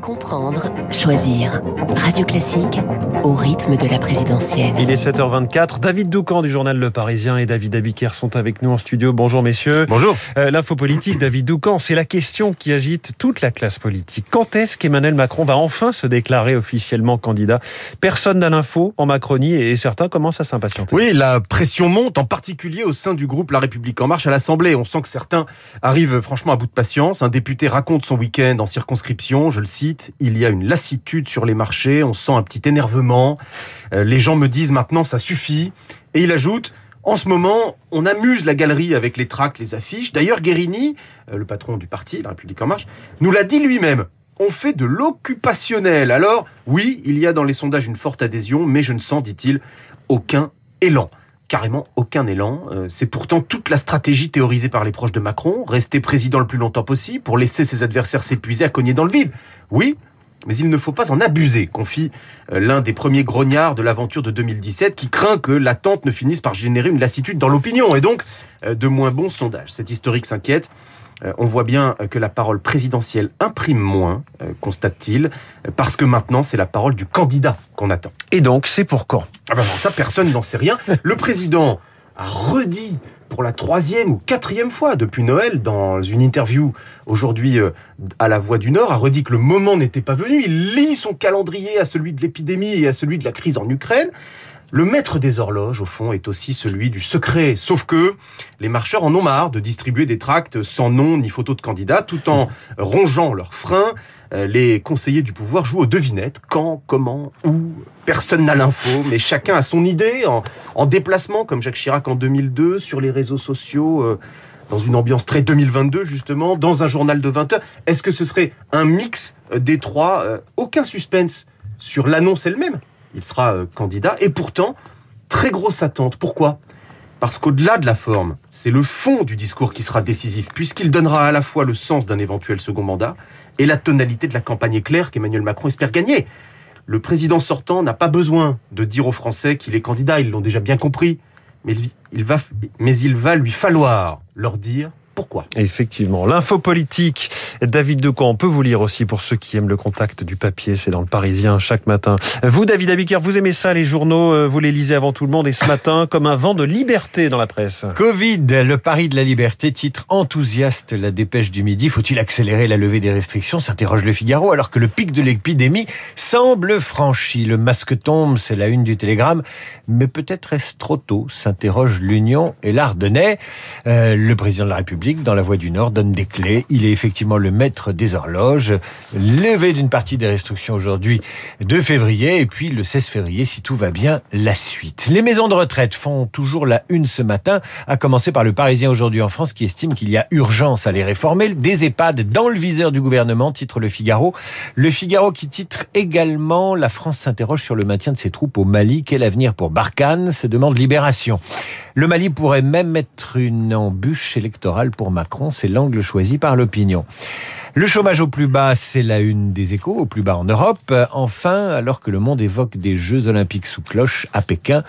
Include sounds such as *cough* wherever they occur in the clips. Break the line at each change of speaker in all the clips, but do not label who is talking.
Comprendre, choisir. Radio Classique au rythme de la présidentielle.
Il est 7h24. David Doucan du journal Le Parisien et David Abiker sont avec nous en studio. Bonjour messieurs.
Bonjour.
Euh, L'info politique, David Doucan, c'est la question qui agite toute la classe politique. Quand est-ce qu'Emmanuel Macron va enfin se déclarer officiellement candidat? Personne n'a l'info en Macronie et certains commencent à s'impatienter.
Oui, la pression monte, en particulier au sein du groupe La République En Marche à l'Assemblée. On sent que certains arrivent franchement à bout de patience. Un député raconte son week-end en circonscription, je le cite il y a une lassitude sur les marchés, on sent un petit énervement. Euh, les gens me disent maintenant ça suffit. Et il ajoute, en ce moment, on amuse la galerie avec les tracts, les affiches. D'ailleurs, Guérini, euh, le patron du parti, La République En Marche, nous l'a dit lui-même. On fait de l'occupationnel. Alors, oui, il y a dans les sondages une forte adhésion, mais je ne sens, dit-il, aucun élan carrément aucun élan. Euh, c'est pourtant toute la stratégie théorisée par les proches de Macron, rester président le plus longtemps possible pour laisser ses adversaires s'épuiser à cogner dans le vide. Oui, mais il ne faut pas en abuser, confie euh, l'un des premiers grognards de l'aventure de 2017 qui craint que l'attente ne finisse par générer une lassitude dans l'opinion et donc euh, de moins bons sondages. Cet historique s'inquiète. Euh, on voit bien que la parole présidentielle imprime moins, constate-t-il, parce que maintenant c'est la parole du candidat qu'on attend.
Et donc c'est pour quand?
Ah ben Ça, personne n'en sait rien. *laughs* Le président a redit pour la troisième ou quatrième fois depuis Noël, dans une interview aujourd'hui euh, à la Voix du Nord, a redit que le moment n'était pas venu. Il lit son calendrier à celui de l'épidémie et à celui de la crise en Ukraine. Le maître des horloges, au fond, est aussi celui du secret. Sauf que les marcheurs en ont marre de distribuer des tracts sans nom ni photo de candidat, tout en *laughs* rongeant leurs freins. Euh, les conseillers du pouvoir jouent aux devinettes. Quand, comment, où Personne n'a l'info, mais chacun a son idée en, déplacement, comme Jacques Chirac en 2002, sur les réseaux sociaux. Euh, dans une ambiance très 2022 justement, dans un journal de 20 heures. Est-ce que ce serait un mix euh, des trois? Aucun suspense sur l'annonce elle-même il sera euh, candidat. Et pourtant, très grosse attente. Pourquoi? Parce qu'au-delà de la forme, c'est le fond du discours qui sera décisif, puisqu'il donnera à la fois le sens d'un éventuel second mandat et la tonalité de la campagne éclair qu'Emmanuel Macron espère gagner. Le président sortant n'a pas besoin de dire aux Français qu'il est candidat, ils l'ont déjà bien compris, mais il, va, mais il va lui falloir leur dire pourquoi?
Effectivement. L'info politique, David Decamp, on peut vous lire aussi pour ceux qui aiment le contact du papier, c'est dans le Parisien chaque matin. Vous, David Abiker, vous aimez ça, les journaux, euh, vous les lisez avant tout le monde et ce matin, *laughs* comme un vent de liberté dans la presse.
Covid, le pari de la liberté, titre enthousiaste la dépêche du midi. Faut-il accélérer la levée des restrictions? s'interroge le Figaro, alors que le pic de l'épidémie semble franchi. Le masque tombe, c'est la une du Télégramme, mais peut-être est-ce trop tôt, s'interroge l'Union et l'Ardennais. Euh, le président de la République dans la Voie du Nord donne des clés. Il est effectivement le maître des horloges. Levé d'une partie des restrictions aujourd'hui 2 février et puis le 16 février, si tout va bien, la suite. Les maisons de retraite font toujours la une ce matin, à commencer par le Parisien aujourd'hui en France qui estime qu'il y a urgence à les réformer. Des EHPAD dans le viseur du gouvernement, titre Le Figaro. Le Figaro qui titre également La France s'interroge sur le maintien de ses troupes au Mali. Quel avenir pour Barkhane? Se demande libération. Le Mali pourrait même être une embûche électorale pour Macron, c'est l'angle choisi par l'opinion. Le chômage au plus bas, c'est la une des échos, au plus bas en Europe. Enfin, alors que le monde évoque des Jeux Olympiques sous cloche à Pékin,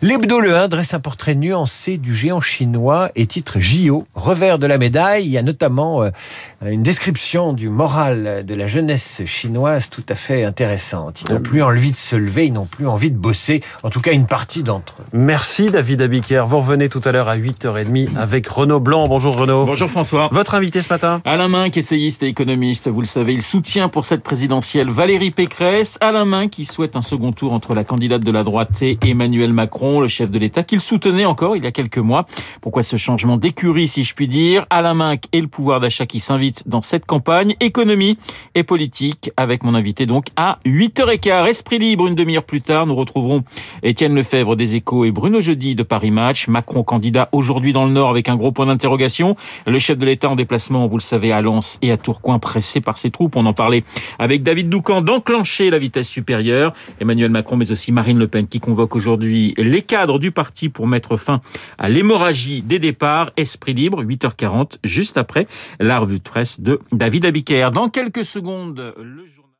l'hebdo Le 1 dresse un portrait nuancé du géant chinois et titre JO, revers de la médaille. Il y a notamment euh, une description du moral de la jeunesse chinoise tout à fait intéressante. Ils n'ont plus envie de se lever, ils n'ont plus envie de bosser, en tout cas une partie d'entre eux.
Merci David Abiker. Vous revenez tout à l'heure à 8h30 avec Renaud Blanc. Bonjour.
Bonjour François.
Votre invité ce matin
Alain Minc, essayiste économiste, vous le savez. Il soutient pour cette présidentielle Valérie Pécresse, Alain Main qui souhaite un second tour entre la candidate de la droite et Emmanuel Macron, le chef de l'État, qu'il soutenait encore il y a quelques mois. Pourquoi ce changement d'écurie, si je puis dire? Alain Minc et le pouvoir d'achat qui s'invite dans cette campagne, économie et politique, avec mon invité donc à 8h15. Esprit libre, une demi-heure plus tard, nous retrouverons Étienne Lefebvre des Échos et Bruno Jeudi de Paris Match. Macron candidat aujourd'hui dans le Nord avec un gros point d'interrogation. Le chef de l'État en déplacement, vous le savez, à Lens et à Tours coin pressé par ses troupes. On en parlait avec David Doucan d'enclencher la vitesse supérieure. Emmanuel Macron, mais aussi Marine Le Pen qui convoque aujourd'hui les cadres du parti pour mettre fin à l'hémorragie des départs. Esprit libre, 8h40, juste après la revue de presse de David Abiker. Dans quelques secondes, le journal